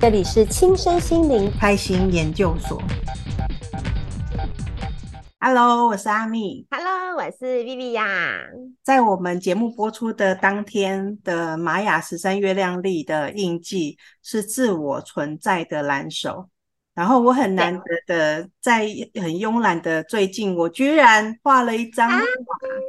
这里是亲身心灵开心研究所。Hello，我是阿蜜。Hello，我是 Vivian。在我们节目播出的当天的玛雅十三月亮历的印记是自我存在的蓝手。然后我很难得的在很慵懒的最近，我居然画了一张画，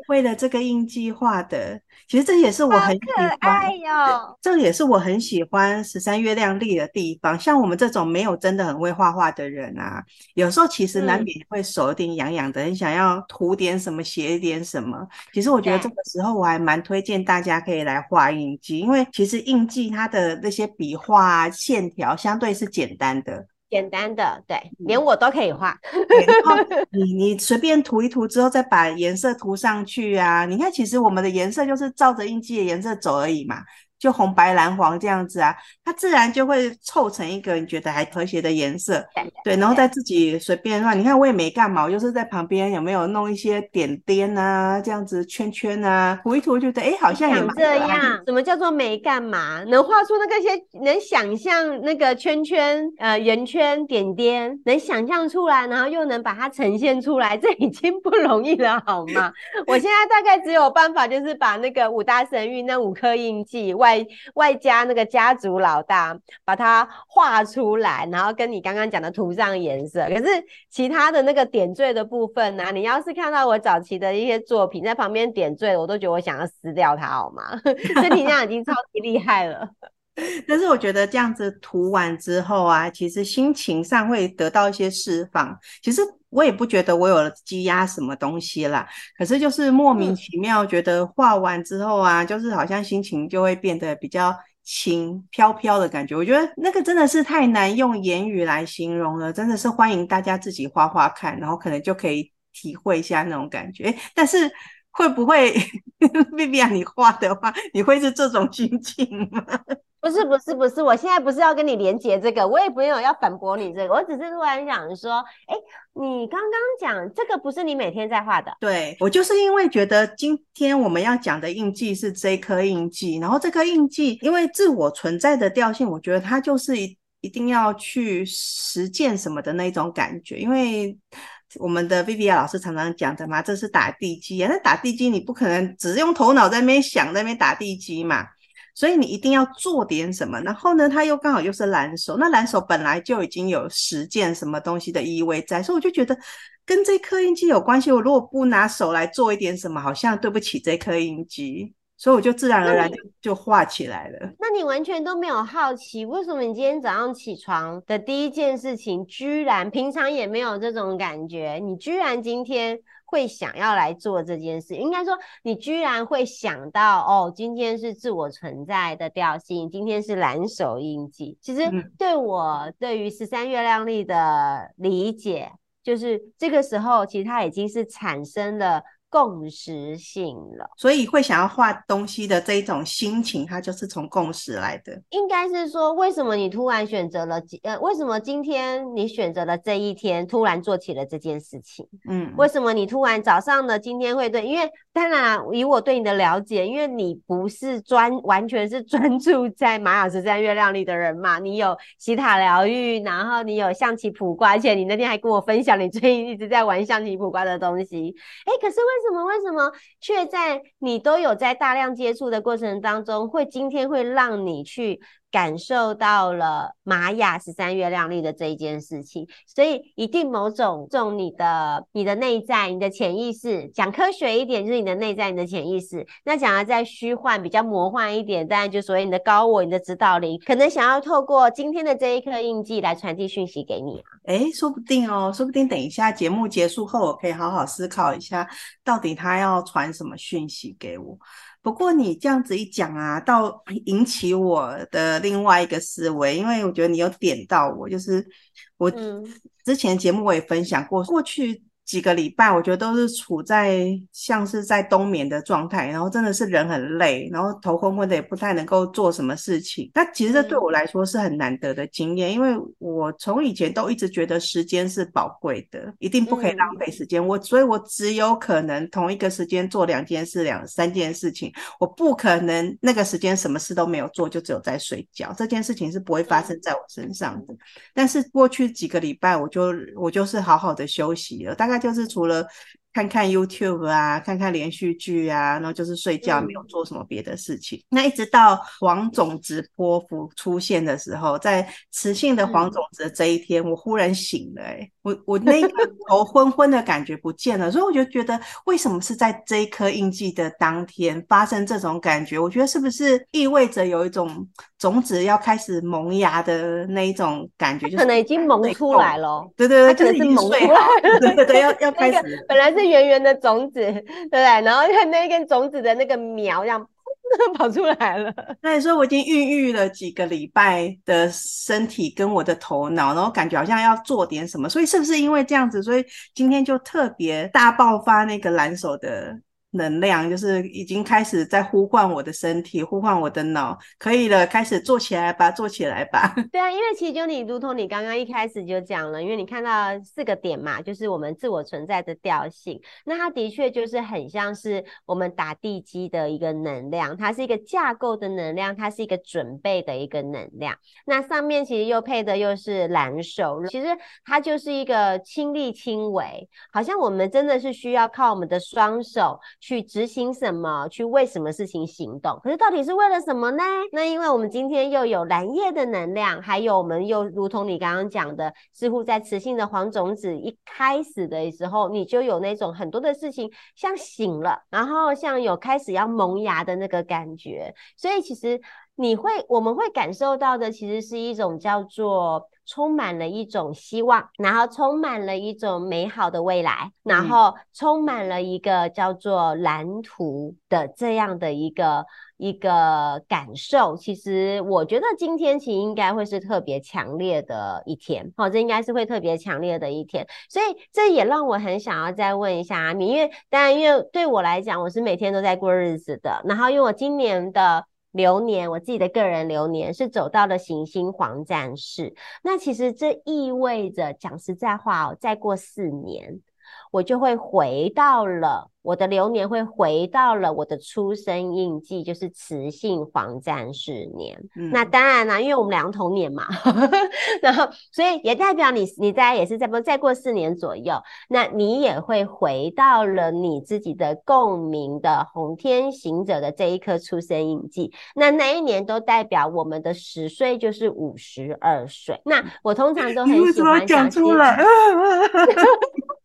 为了这个印记画的。其实这也是我很喜欢，可爱哟。这也是我很喜欢十三月亮历的地方。像我们这种没有真的很会画画的人啊，有时候其实难免会手有点痒痒的，很想要涂点什么，写一点什么。其实我觉得这个时候我还蛮推荐大家可以来画印记，因为其实印记它的那些笔画啊、线条相对是简单的。简单的，对，连我都可以画。你你随便涂一涂之后，再把颜色涂上去啊！你看，其实我们的颜色就是照着印记的颜色走而已嘛。就红白蓝黄这样子啊，它自然就会凑成一个你觉得还和谐的颜色。对，然后再自己随便画。你看我也没干嘛，我就是在旁边有没有弄一些点点啊，这样子圈圈啊，涂一涂，觉得哎，好像也蛮这样。什么叫做没干嘛？能画出那个些，能想象那个圈圈、呃圆圈、点点，能想象出来，然后又能把它呈现出来，这已经不容易了，好吗？我现在大概只有办法，就是把那个五大神域那五颗印记外外外加那个家族老大，把它画出来，然后跟你刚刚讲的涂上颜色。可是其他的那个点缀的部分呢、你要是看到我早期的一些作品在旁边点缀，我都觉得我想要撕掉它，好吗？这体量已经超级厉害了。但是我觉得这样子涂完之后啊，其实心情上会得到一些释放。其实我也不觉得我有了积压什么东西啦，可是就是莫名其妙觉得画完之后啊，嗯、就是好像心情就会变得比较轻飘飘的感觉。我觉得那个真的是太难用言语来形容了，真的是欢迎大家自己画画看，然后可能就可以体会一下那种感觉。但是会不会，Viviya 你画的话，你会是这种心情吗？不是不是不是，我现在不是要跟你连接这个，我也没有要反驳你这个，我只是突然想说，哎，你刚刚讲这个不是你每天在画的？对，我就是因为觉得今天我们要讲的印记是这颗印记，然后这颗印记因为自我存在的调性，我觉得它就是一一定要去实践什么的那种感觉，因为我们的 Vivian 老师常常讲的嘛，这是打地基啊，那打地基你不可能只是用头脑在那边想，在那边打地基嘛。所以你一定要做点什么，然后呢，它又刚好又是蓝手，那蓝手本来就已经有实践什么东西的意味在，所以我就觉得跟这颗印记有关系。我如果不拿手来做一点什么，好像对不起这颗印记，所以我就自然而然就就画起来了。那你完全都没有好奇，为什么你今天早上起床的第一件事情，居然平常也没有这种感觉，你居然今天？会想要来做这件事，应该说你居然会想到哦，今天是自我存在的调性，今天是蓝手印记。其实对我对于十三月亮历的理解，就是这个时候其实它已经是产生了。共识性了，所以会想要画东西的这一种心情，它就是从共识来的。应该是说，为什么你突然选择了？呃，为什么今天你选择了这一天，突然做起了这件事情？嗯，为什么你突然早上呢？今天会对？因为当然，以我对你的了解，因为你不是专完全是专注在玛雅十三月亮里的人嘛，你有西塔疗愈，然后你有象棋卜卦，而且你那天还跟我分享你最近一直在玩象棋卜卦的东西。哎，可是为为为什么？为什么却在你都有在大量接触的过程当中，会今天会让你去感受到了玛雅十三月亮历的这一件事情？所以一定某种种你的你的内在、你的潜意识，讲科学一点就是你的内在、你的潜意识。那讲的再虚幻、比较魔幻一点，当然就所谓你的高我、你的指导灵，可能想要透过今天的这一颗印记来传递讯息给你啊。哎，说不定哦，说不定等一下节目结束后，我可以好好思考一下，到底他要传什么讯息给我。不过你这样子一讲啊，倒引起我的另外一个思维，因为我觉得你有点到我，就是我之前节目我也分享过，过去几个礼拜，我觉得都是处在像是在冬眠的状态，然后真的是人很累，然后头昏昏的，也不太能够做什么事情。那其实这对我来说是很难得的经验，因为我从以前都一直觉得时间是宝贵的，一定不可以浪费时间。我所以，我只有可能同一个时间做两件事、两三件事情，我不可能那个时间什么事都没有做，就只有在睡觉。这件事情是不会发生在我身上的。但是过去几个礼拜，我就我就是好好的休息了，大概。就是除了。看看 YouTube 啊，看看连续剧啊，然后就是睡觉，没有做什么别的事情。嗯、那一直到黄种子波符出现的时候，在雌性的黄种子的这一天，嗯、我忽然醒了、欸，我我那个头昏昏的感觉不见了，所以我就觉得，为什么是在这一颗印记的当天发生这种感觉？我觉得是不是意味着有一种种子要开始萌芽的那一种感觉？就是可能已经萌出来了，对对对，就是已经萌出来了，对对对，要要 开始、本来是。圆圆的种子，对不对？然后看那一根种子的那个苗，这样 跑出来了。那你说我已经孕育了几个礼拜的身体跟我的头脑，然后感觉好像要做点什么，所以是不是因为这样子，所以今天就特别大爆发那个蓝手的？能量就是已经开始在呼唤我的身体，呼唤我的脑，可以了，开始做起来吧，做起来吧。对啊，因为其实就你，如同你刚刚一开始就讲了，因为你看到四个点嘛，就是我们自我存在的调性，那它的确就是很像是我们打地基的一个能量，它是一个架构的能量，它是一个准备的一个能量。那上面其实又配的又是蓝手，其实它就是一个亲力亲为，好像我们真的是需要靠我们的双手。去执行什么？去为什么事情行动？可是到底是为了什么呢？那因为我们今天又有蓝夜的能量，还有我们又如同你刚刚讲的，似乎在磁性的黄种子一开始的时候，你就有那种很多的事情像醒了，然后像有开始要萌芽的那个感觉。所以其实你会，我们会感受到的，其实是一种叫做。充满了一种希望，然后充满了一种美好的未来，然后充满了一个叫做蓝图的这样的一个一个感受。其实我觉得今天其实应该会是特别强烈的一天，好，这应该是会特别强烈的一天。所以这也让我很想要再问一下阿米，因为当然因为对我来讲，我是每天都在过日子的，然后因为我今年的。流年，我自己的个人流年是走到了行星黄战士。那其实这意味着，讲实在话哦，再过四年，我就会回到了。我的流年会回到了我的出生印记，就是雌性黄战士年。嗯、那当然啦，因为我们两个同年嘛，然后所以也代表你，你大概也是在不再过四年左右，那你也会回到了你自己的共鸣的红天行者的这一颗出生印记。那那一年都代表我们的十岁就是五十二岁。那我通常都很喜欢讲出来。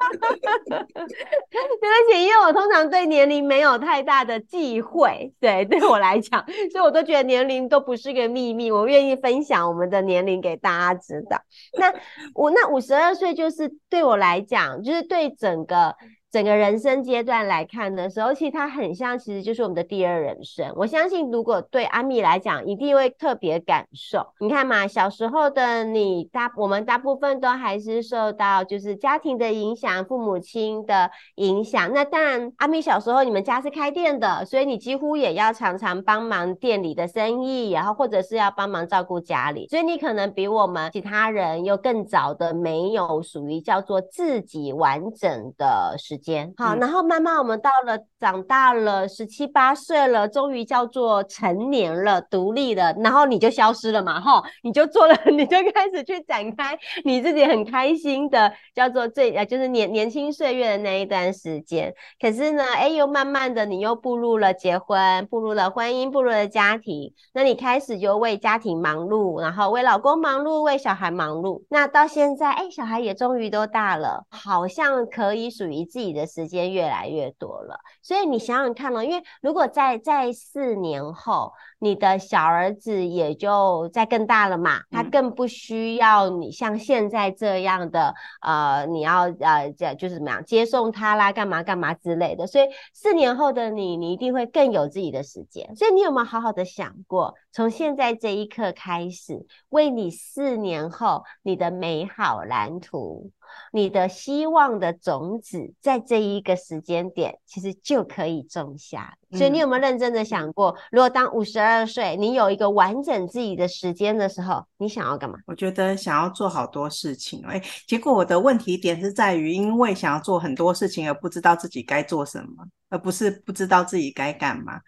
对不起，因为我通常对年龄没有太大的忌讳，对，对我来讲，所以我都觉得年龄都不是个秘密，我愿意分享我们的年龄给大家知道。那我那五十二岁就是对我来讲，就是对整个。整个人生阶段来看的时候，其实它很像，其实就是我们的第二人生。我相信，如果对阿米来讲，一定会特别感受。你看嘛，小时候的你，大我们大部分都还是受到就是家庭的影响，父母亲的影响。那当然，阿米小时候你们家是开店的，所以你几乎也要常常帮忙店里的生意，然后或者是要帮忙照顾家里。所以你可能比我们其他人又更早的没有属于叫做自己完整的时间。好，然后慢慢我们到了长大了十七八岁了，终于叫做成年了，独立了，然后你就消失了嘛，哈，你就做了，你就开始去展开你自己很开心的叫做最呃，就是年年轻岁月的那一段时间。可是呢，哎，又慢慢的你又步入了结婚，步入了婚姻，步入了家庭，那你开始就为家庭忙碌，然后为老公忙碌，为小孩忙碌。那到现在，哎，小孩也终于都大了，好像可以属于自己的。的时间越来越多了，所以你想想看了，因为如果在在四年后，你的小儿子也就在更大了嘛，他更不需要你像现在这样的，呃，你要呃，这就是怎么样接送他啦，干嘛干嘛之类的。所以四年后的你，你一定会更有自己的时间。所以你有没有好好的想过，从现在这一刻开始，为你四年后你的美好蓝图。你的希望的种子在这一个时间点，其实就可以种下。所以你有没有认真的想过，如果当五十二岁，你有一个完整自己的时间的时候，你想要干嘛？我觉得想要做好多事情。哎，结果我的问题点是在于，因为想要做很多事情而不知道自己该做什么，而不是不知道自己该干嘛。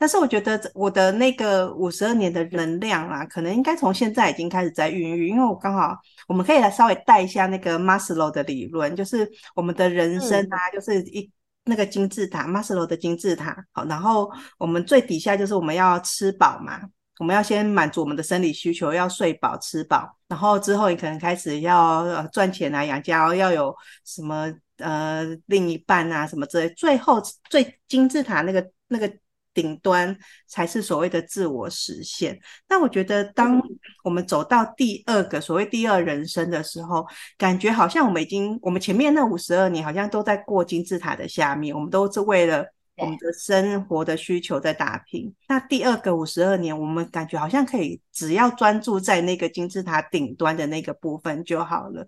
但是我觉得我的那个五十二年的能量啊，可能应该从现在已经开始在孕育，因为我刚好我们可以来稍微带一下那个 Maslow 的理论，就是我们的人生啊，嗯、就是一那个金字塔，Maslow 的金字塔。好，然后我们最底下就是我们要吃饱嘛，我们要先满足我们的生理需求，要睡饱吃饱，然后之后你可能开始要赚钱啊，养家，要有什么呃另一半啊什么之类，最后最金字塔那个那个。顶端才是所谓的自我实现。那我觉得，当我们走到第二个所谓第二人生的时候，感觉好像我们已经，我们前面那五十二年好像都在过金字塔的下面，我们都是为了我们的生活的需求在打拼。那第二个五十二年，我们感觉好像可以只要专注在那个金字塔顶端的那个部分就好了。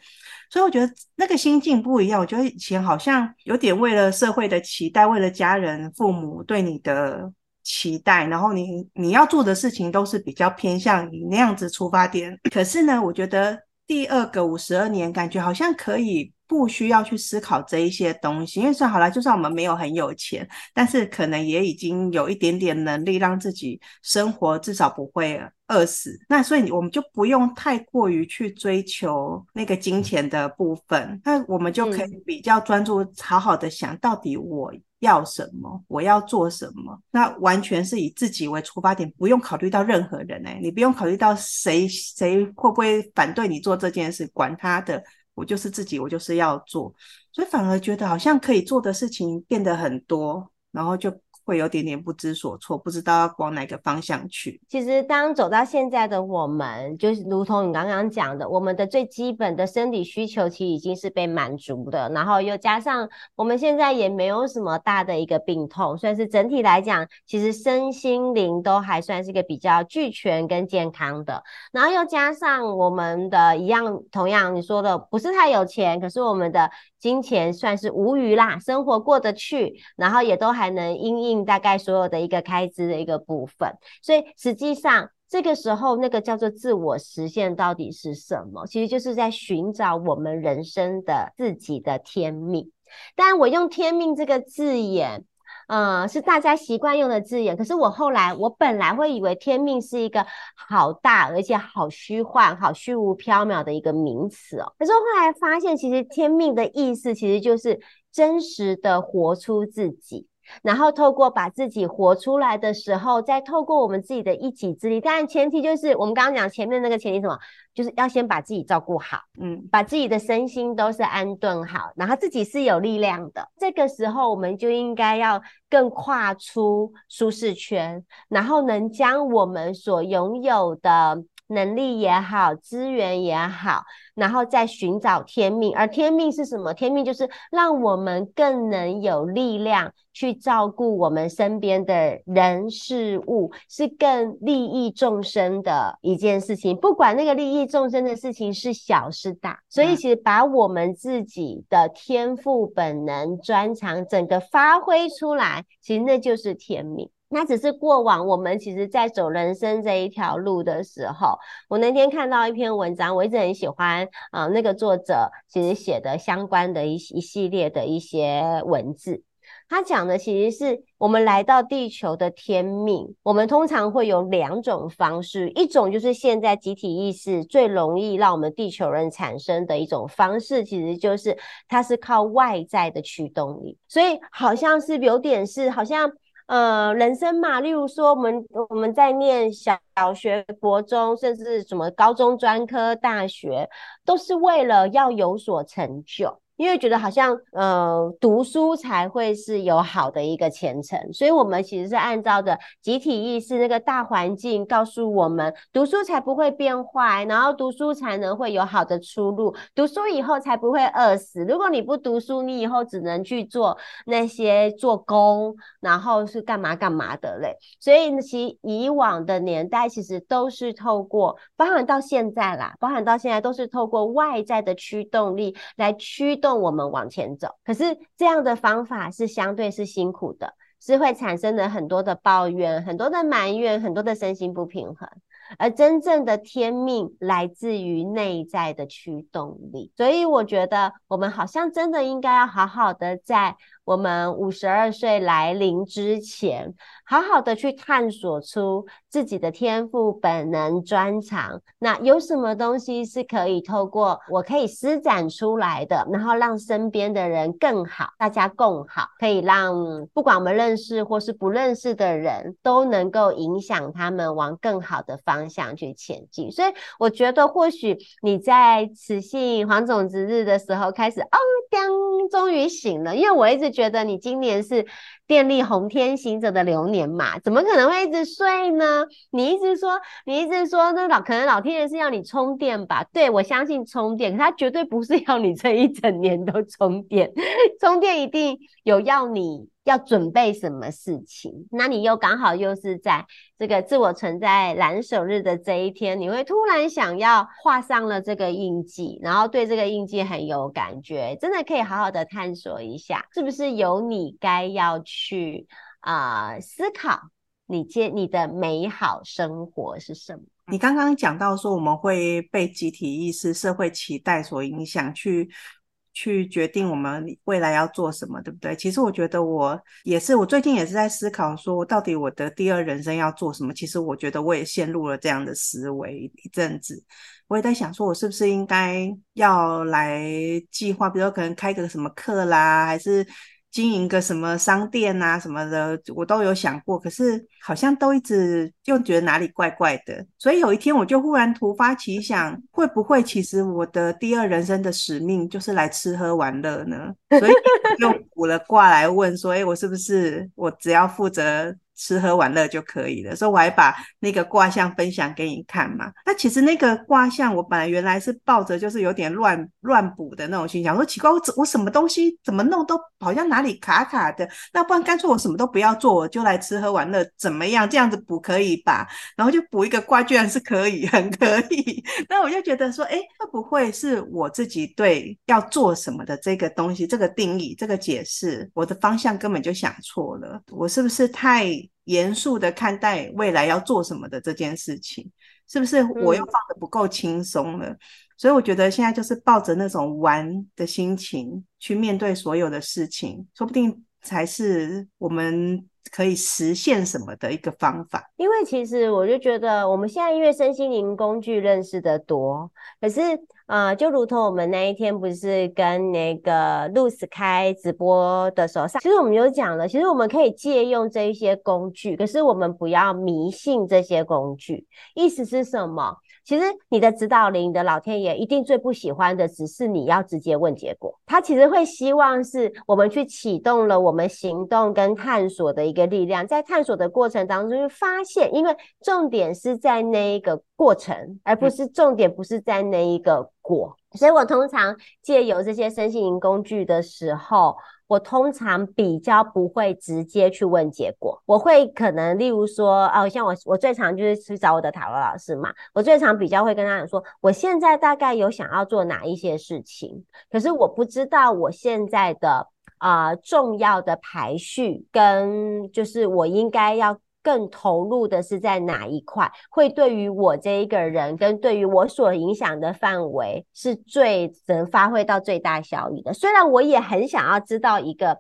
所以我觉得那个心境不一样。我觉得以前好像有点为了社会的期待，为了家人、父母对你的期待，然后你你要做的事情都是比较偏向你那样子出发点。可是呢，我觉得第二个五十二年，感觉好像可以不需要去思考这一些东西，因为算好了，就算我们没有很有钱，但是可能也已经有一点点能力让自己生活至少不会饿死。那所以我们就不用太过于去追求那个金钱的部分，那我们就可以比较专注，好好的想到底我。要什么？我要做什么？那完全是以自己为出发点，不用考虑到任何人哎，你不用考虑到谁谁会不会反对你做这件事，管他的，我就是自己，我就是要做，所以反而觉得好像可以做的事情变得很多，然后就。会有点点不知所措，不知道要往哪个方向去。其实，当走到现在的我们，就是如同你刚刚讲的，我们的最基本的生理需求其实已经是被满足的，然后又加上我们现在也没有什么大的一个病痛，算是整体来讲，其实身心灵都还算是一个比较俱全跟健康的。然后又加上我们的一样，同样你说的不是太有钱，可是我们的金钱算是无余啦，生活过得去，然后也都还能因应。大概所有的一个开支的一个部分，所以实际上这个时候那个叫做自我实现到底是什么？其实就是在寻找我们人生的自己的天命。当然，我用天命这个字眼，呃，是大家习惯用的字眼。可是我后来，我本来会以为天命是一个好大而且好虚幻、好虚无缥缈的一个名词哦。可是后来发现，其实天命的意思其实就是真实的活出自己。然后透过把自己活出来的时候，再透过我们自己的一己之力，当然前提就是我们刚刚讲前面那个前提什么，就是要先把自己照顾好，嗯，把自己的身心都是安顿好，然后自己是有力量的。这个时候我们就应该要更跨出舒适圈，然后能将我们所拥有的。能力也好，资源也好，然后再寻找天命。而天命是什么？天命就是让我们更能有力量去照顾我们身边的人事物，是更利益众生的一件事情。不管那个利益众生的事情是小是大，所以其实把我们自己的天赋、本能、专长整个发挥出来，其实那就是天命。那只是过往我们其实，在走人生这一条路的时候，我那天看到一篇文章，我一直很喜欢啊、那个作者其实写的相关的一一系列的一些文字，他讲的其实是我们来到地球的天命。我们通常会有两种方式，一种就是现在集体意识最容易让我们地球人产生的一种方式，其实就是它是靠外在的驱动力，所以好像是有点是好像。呃，人生嘛，例如说，我们我们在念小学、国中，甚至什么高中专科、大学，都是为了要有所成就。因为觉得好像呃读书才会是有好的一个前程，所以我们其实是按照着集体意识那个大环境告诉我们，读书才不会变坏，然后读书才能会有好的出路，读书以后才不会饿死。如果你不读书，你以后只能去做那些做工，然后是干嘛干嘛的嘞。所以其以往的年代其实都是透过，包含到现在啦，包含到现在都是透过外在的驱动力来驱动我们往前走。可是这样的方法是相对是辛苦的，是会产生了很多的抱怨、很多的埋怨、很多的身心不平衡。而真正的天命来自于内在的驱动力。所以我觉得我们好像真的应该要好好的在。我们五十二岁来临之前，好好的去探索出自己的天赋、本能、专长。那有什么东西是可以透过我可以施展出来的，然后让身边的人更好，大家共好，可以让不管我们认识或是不认识的人都能够影响他们往更好的方向去前进。所以我觉得，或许你在磁性黄种子日的时候开始，哦，当终你醒了，因为我一直。觉得你今年是电力红天行者的流年嘛？怎么可能会一直睡呢？你一直说，你一直说，那老可能老天爷是要你充电吧？对，我相信充电，可他绝对不是要你这一整年都充电，充电一定有要你。要准备什么事情？那你又刚好又是在这个自我存在蓝手日的这一天，你会突然想要画上了这个印记，然后对这个印记很有感觉，真的可以好好的探索一下，是不是有你该要去啊、思考你接你的美好生活是什么？你刚刚讲到说我们会被集体意识、社会期待所影响去。去决定我们未来要做什么，对不对？其实我觉得我也是，我最近也是在思考，说到底我的第二人生要做什么。其实我觉得我也陷入了这样的思维一阵子，我也在想，说我是不是应该要来计划，比如说可能开个什么课啦，还是。经营个什么商店啊什么的，我都有想过，可是好像都一直又觉得哪里怪怪的。所以有一天我就忽然突发奇想，会不会其实我的第二人生的使命就是来吃喝玩乐呢？所以又卜了卦来问说，诶，我是不是我只要负责？吃喝玩乐就可以了，所以我还把那个卦象分享给你看嘛。那其实那个卦象，我本来原来是抱着就是有点乱乱补的那种心想，说奇怪，我我什么东西怎么弄都好像哪里卡卡的，那不然干脆我什么都不要做，我就来吃喝玩乐怎么样？这样子补可以吧？然后就补一个卦，居然是可以，很可以。那我就觉得说，诶，会不会是我自己对要做什么的这个东西，这个定义，这个解释，我的方向根本就想错了，我是不是太？严肃的看待未来要做什么的这件事情，是不是我又放的不够轻松了？嗯。所以我觉得现在就是抱着那种玩的心情去面对所有的事情，说不定才是我们可以实现什么的一个方法。因为其实我就觉得我们现在因为身心灵工具认识的多，可是。呃，就如同我们那一天不是跟那个露丝开直播的时候，其实我们有讲了，其实我们可以借用这一些工具，可是我们不要迷信这些工具。意思是什么？其实你的指导灵的老天爷一定最不喜欢的，只是你要直接问结果。他其实会希望是我们去启动了我们行动跟探索的一个力量，在探索的过程当中就发现，因为重点是在那一个过程，而不是重点不是在那一个果。所以我通常借由这些身心灵工具的时候。我通常比较不会直接去问结果，我会可能例如说，哦，像我我最常就是去找我的塔罗老师嘛，我最常比较会跟他讲说，我现在大概有想要做哪一些事情，可是我不知道我现在的啊、重要的排序跟就是我应该要。更投入的是在哪一块，会对于我这一个人跟对于我所影响的范围是最能发挥到最大效益的。虽然我也很想要知道一个，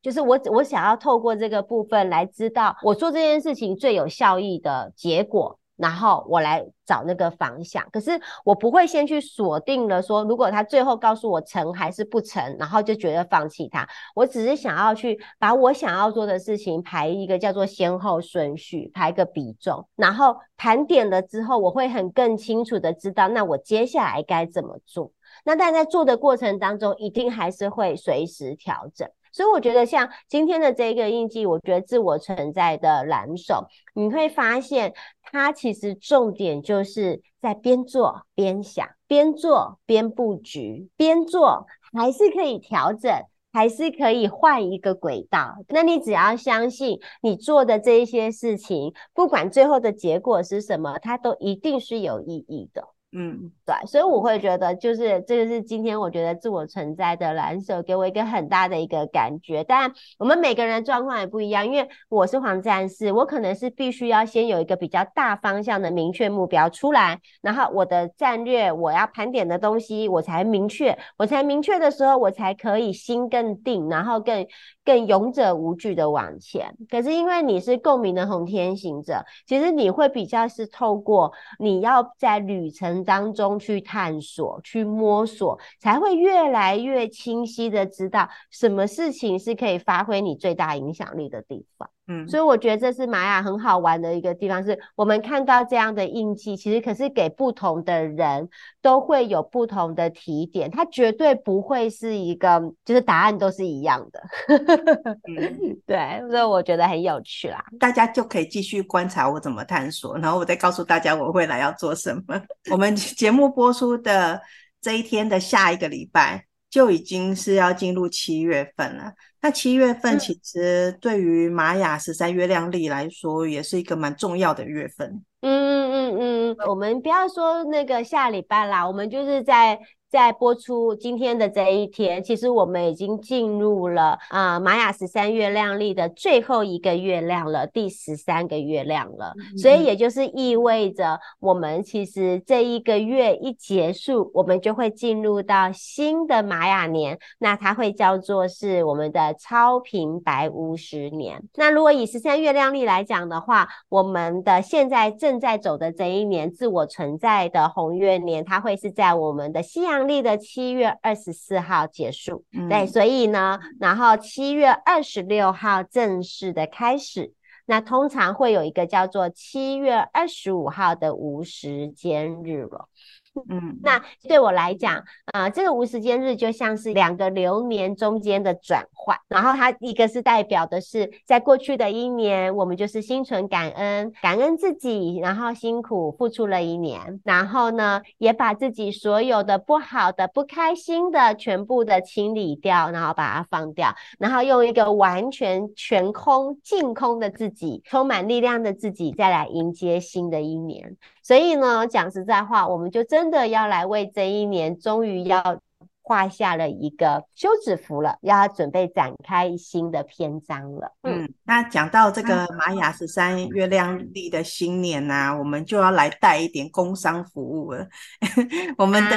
就是我我想要透过这个部分来知道我做这件事情最有效益的结果。然后我来找那个方向，可是我不会先去锁定了说，如果他最后告诉我成还是不成，然后就觉得放弃他。我只是想要去把我想要做的事情排一个叫做先后顺序，排个比重，然后盘点了之后，我会很更清楚的知道，那我接下来该怎么做。那但在做的过程当中，一定还是会随时调整。所以我觉得像今天的这个印记，我觉得自我存在的蓝手，你会发现它其实重点就是在边做边想，边做边布局，边做还是可以调整，还是可以换一个轨道。那你只要相信你做的这一些事情，不管最后的结果是什么，它都一定是有意义的。嗯，对，所以我会觉得，就是这个是今天我觉得自我存在的蓝色给我一个很大的一个感觉。但我们每个人的状况也不一样，因为我是黄战士，我可能是必须要先有一个比较大方向的明确目标出来，然后我的战略我要盘点的东西我才明确，我才明确的时候我才可以心更定，然后更更勇者无惧的往前。可是因为你是共鸣的红天行者，其实你会比较是透过你要在旅程。当中去探索、去摸索，才会越来越清晰的知道什么事情是可以发挥你最大影响力的地方。嗯，所以我觉得这是玛雅很好玩的一个地方，是我们看到这样的印记，其实可是给不同的人都会有不同的提点，它绝对不会是一个就是答案都是一样的。嗯、对，所以我觉得很有趣啦，大家就可以继续观察我怎么探索，然后我再告诉大家我未来要做什么。我们节目播出的这一天的下一个礼拜。就已经是要进入七月份了。那七月份其实对于玛雅十三月亮历来说，也是一个蛮重要的月份。嗯嗯嗯嗯，我们不要说那个下礼拜啦，我们就是在。在播出今天的这一天，其实我们已经进入了啊、呃、玛雅十三月亮历的最后一个月亮了，第十三个月亮了。嗯、所以也就是意味着，我们其实这一个月一结束，我们就会进入到新的玛雅年，那它会叫做是我们的超平白巫十年。那如果以十三月亮历来讲的话，我们的现在正在走的这一年自我存在的红月年，它会是在我们的西洋历的七月二十四号结束，嗯，对，所以呢，然后七月二十六号正式的开始，那通常会有一个叫做七月二十五号的无时间日了。嗯，那对我来讲，呃，这个无时间日就像是两个流年中间的转换，然后它一个是代表的是在过去的一年，我们就是心存感恩，感恩自己，然后辛苦付出了一年，然后呢，也把自己所有的不好的、不开心的全部的清理掉，然后把它放掉，然后用一个完全全空、净空的自己，充满力量的自己，再来迎接新的一年。所以呢，讲实在话，我们就真的要来为这一年，终于要画下了一个休止符了，要准备展开新的篇章了。嗯，那讲到这个玛雅十三月亮历的新年呐、啊，我们就要来带一点工商服务了。我们的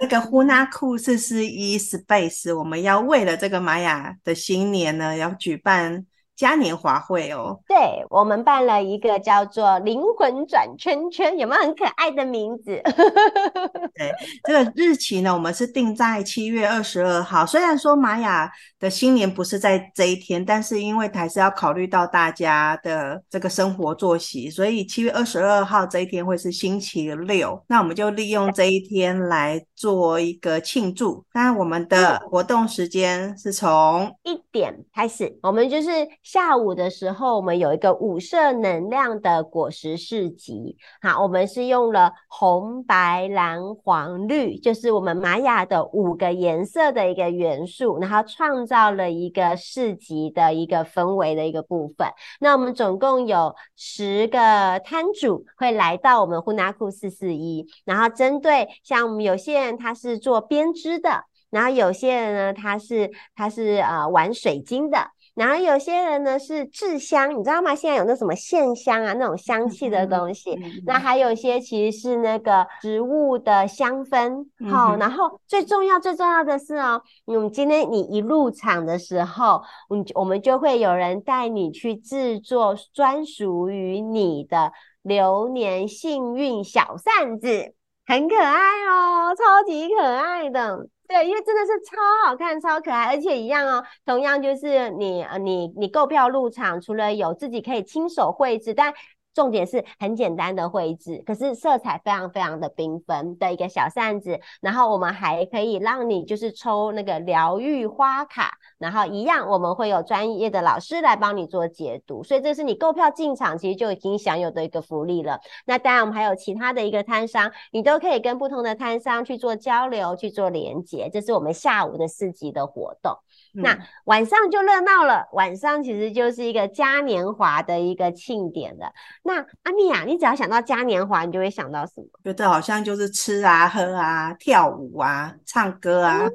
那个呼纳库四四一 Space，我们要为了这个玛雅的新年呢，要举办。嘉年华会哦，对，我们办了一个叫做“灵魂转圈圈”，有没有很可爱的名字？对，这个日期呢，我们是定在七月二十二号。虽然说玛雅的新年不是在这一天，但是因为还是要考虑到大家的这个生活作息，所以七月二十二号这一天会是星期六。那我们就利用这一天来做一个庆祝。那我们的活动时间是从一点开始，我们就是。下午的时候，我们有一个五色能量的果实市集。好，我们是用了红、白、蓝、黄、绿，就是我们玛雅的五个颜色的一个元素，然后创造了一个市集的一个氛围的一个部分。那我们总共有十个摊主会来到我们呼纳库四四一，然后针对像我们有些人他是做编织的，然后有些人呢他是他是呃玩水晶的。然后有些人呢是制香，你知道吗？现在有那什么线香啊，那种香气的东西。嗯嗯、那还有一些其实是那个植物的香氛。好、嗯，然后最重要最重要的是哦，嗯，今天你一入场的时候，嗯，我们就会有人带你去制作专属于你的流年幸运小扇子，很可爱哦，超级可爱的。对，因为真的是超好看、超可爱，而且一样哦。同样就是你呃，你你购票入场，除了有自己可以亲手绘制，但重点是很简单的绘制，可是色彩非常非常的缤纷的一个小扇子。然后我们还可以让你就是抽那个疗愈花卡，然后一样我们会有专业的老师来帮你做解读。所以这是你购票进场其实就已经享有的一个福利了。那当然我们还有其他的一个摊商，你都可以跟不同的摊商去做交流、去做连接。这是我们下午的四级的活动。嗯、那晚上就热闹了，晚上其实就是一个嘉年华的一个庆典了。那阿蜜亚，你只要想到嘉年华，你就会想到什么？觉得好像就是吃啊、喝啊、跳舞啊、唱歌啊，嗯、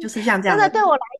就是像这样。真的对我来讲，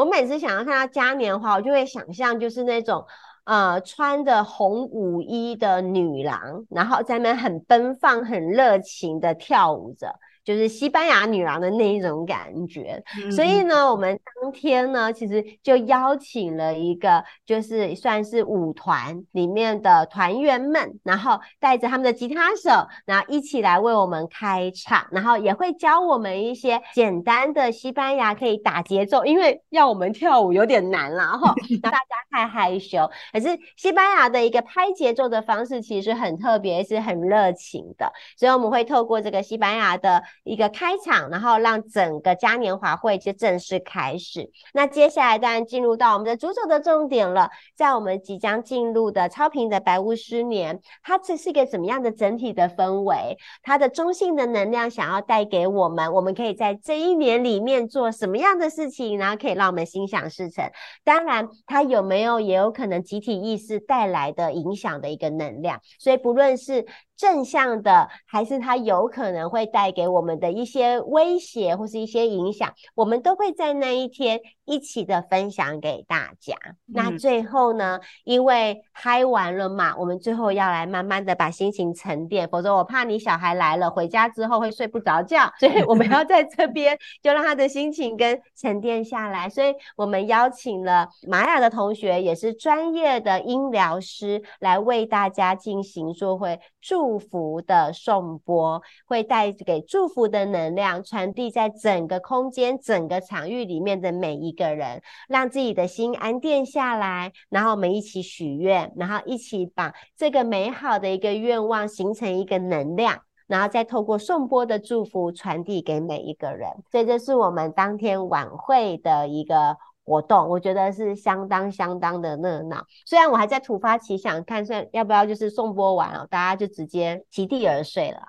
我每次想要看到嘉年华，我就会想象就是那种呃穿着红舞衣的女郎，然后在那很奔放、很热情的跳舞着。就是西班牙女郎的那一种感觉，嗯、所以呢，我们当天呢，其实就邀请了一个，就是算是舞团里面的团员们，然后带着他们的吉他手，然后一起来为我们开场，然后也会教我们一些简单的西班牙可以打节奏，因为要我们跳舞有点难啦，哈，大家太害羞。可是西班牙的一个拍节奏的方式其实很特别，是很热情的，所以我们会透过这个西班牙的。一个开场，然后让整个嘉年华会就正式开始。那接下来当然进入到我们的主轴的重点了，在我们即将进入的超频的白巫师年，它这是一个怎么样的整体的氛围？它的中性的能量想要带给我们，我们可以在这一年里面做什么样的事情，然后可以让我们心想事成。当然，它有没有也有可能集体意识带来的影响的一个能量。所以不论是正向的，还是它有可能会带给我们的一些威胁或是一些影响，我们都会在那一天一起的分享给大家。嗯、那最后呢，因为嗨完了嘛，我们最后要来慢慢的把心情沉淀，否则我怕你小孩来了回家之后会睡不着觉，所以我们要在这 边就让他的心情跟沉淀下来。所以我们邀请了玛雅的同学，也是专业的音疗师，来为大家进行做会祝。祝福的颂钵会带给祝福的能量，传递在整个空间、整个场域里面的每一个人，让自己的心安定下来。然后我们一起许愿，然后一起把这个美好的一个愿望形成一个能量，然后再透过颂钵的祝福传递给每一个人。所以这是我们当天晚会的一个。活动我觉得是相当相当的热闹，虽然我还在突发奇想，看算要不要就是送播完哦，大家就直接席地而睡了。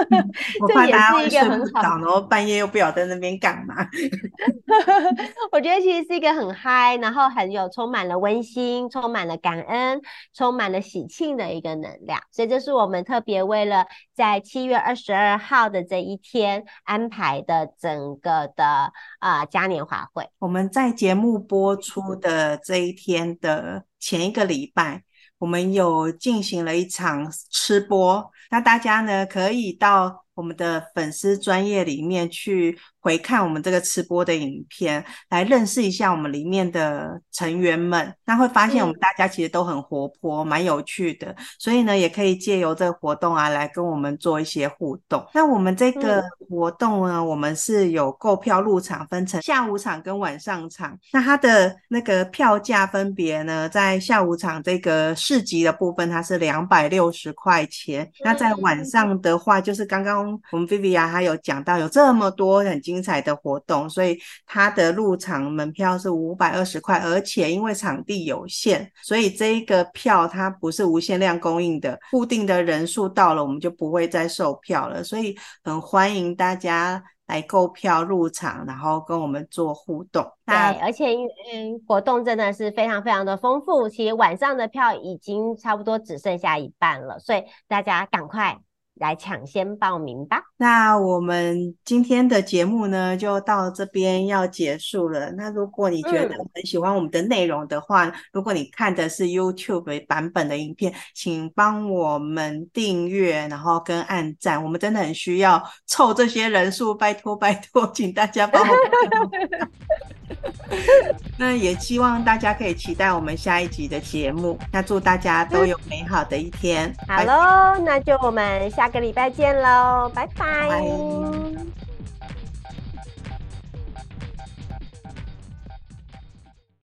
我怕大家会睡不着，然后半夜又不晓得在那边干嘛。我觉得其实是一个很嗨，然后很有充满了温馨、充满了感恩、充满了喜庆的一个能量，所以这是我们特别为了在七月二十二号的这一天安排的整个的啊、呃、嘉年华会。我们在节目播出的这一天的前一个礼拜，我们有进行了一场吃播，那大家呢可以到我们的粉丝专业里面去。回看我们这个吃播的影片，来认识一下我们里面的成员们。那会发现我们大家其实都很活泼，蛮、嗯、有趣的。所以呢，也可以借由这个活动啊，来跟我们做一些互动。那我们这个活动呢，嗯、我们是有购票入场，分成下午场跟晚上场。那它的那个票价分别呢，在下午场这个市集的部分，它是两百六十块钱。那在晚上的话，就是刚刚我们 Viviya 还有讲到，有这么多很精精彩的活动，所以它的入场门票是五百二十块，而且因为场地有限，所以这一个票它不是无限量供应的，固定的人数到了，我们就不会再售票了。所以很欢迎大家来购票入场，然后跟我们做互动。对，而且因嗯，活动真的是非常非常的丰富，其实晚上的票已经差不多只剩下一半了，所以大家赶快。来抢先报名吧！那我们今天的节目呢，就到这边要结束了。那如果你觉得很喜欢我们的内容的话，嗯、如果你看的是 YouTube 版本的影片，请帮我们订阅，然后跟按赞。我们真的很需要凑这些人数，拜托拜托，请大家帮我们。那也希望大家可以期待我们下一集的节目。那祝大家都有美好的一天。好喽，那就我们下个礼拜见喽，拜拜。